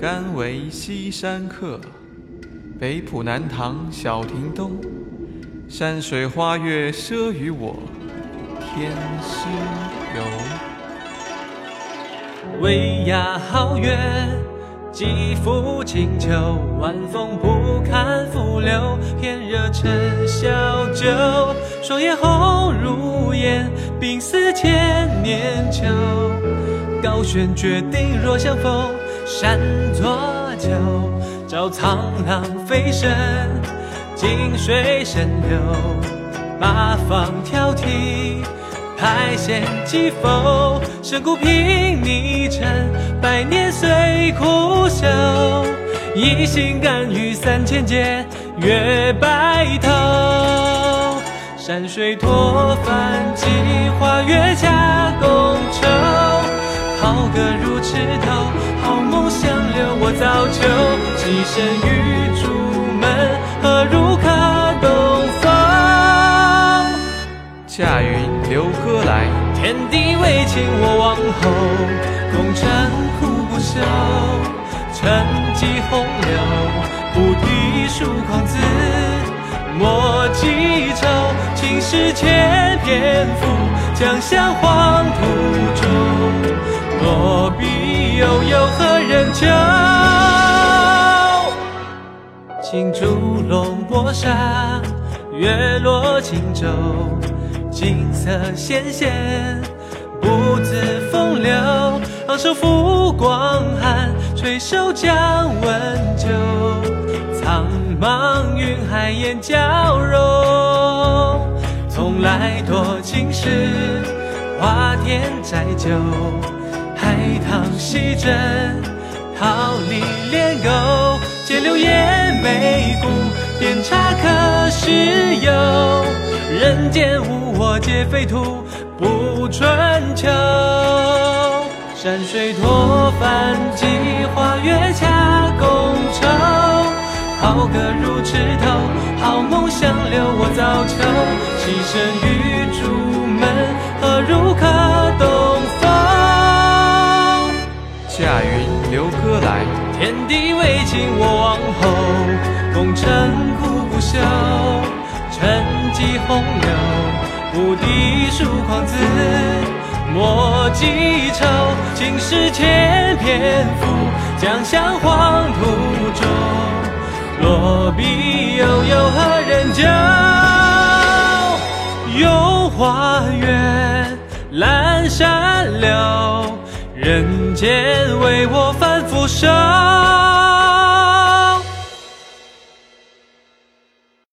甘为西山客，北浦南塘小亭东。山水花月奢与我，天师游。巍崖皓月，几拂清秋。晚风不堪拂柳，偏惹尘小酒。霜叶红如烟，鬓似千年秋。高悬绝顶若相逢，山作酒，照苍浪飞升。静水深流，八方挑剔，排险疾风，深谷平泥尘，百年虽苦修，一心甘于三千劫，越白头。山水托帆几花月下共愁，好歌如池头，早秋，寄身于竹门。何如客东风？驾云流歌来，天地为倾我往后，功成苦不休。沉寂洪流，不敌疏狂子，莫记仇。青史千篇赋，将相黄土中。落笔悠悠，何人求？青竹笼薄纱，月落轻舟，景色纤纤，不自风流。昂首赴广寒，垂首将温酒。苍茫云海烟交融，从来多情事，花天载酒，海棠西枕，桃李连钩。借流言媚骨，遍茶可是游。人间无我皆废土，不春秋。山水托泛几花月恰共愁。好歌如池头，好梦相留我早求。栖身于竹天地为倾我往后，功成苦不休。沉寂洪流，不敌疏狂子，莫记仇。青史千篇赋，将相黄土中。落笔悠悠，何人救？游花月，阑珊柳。人间为我反复守。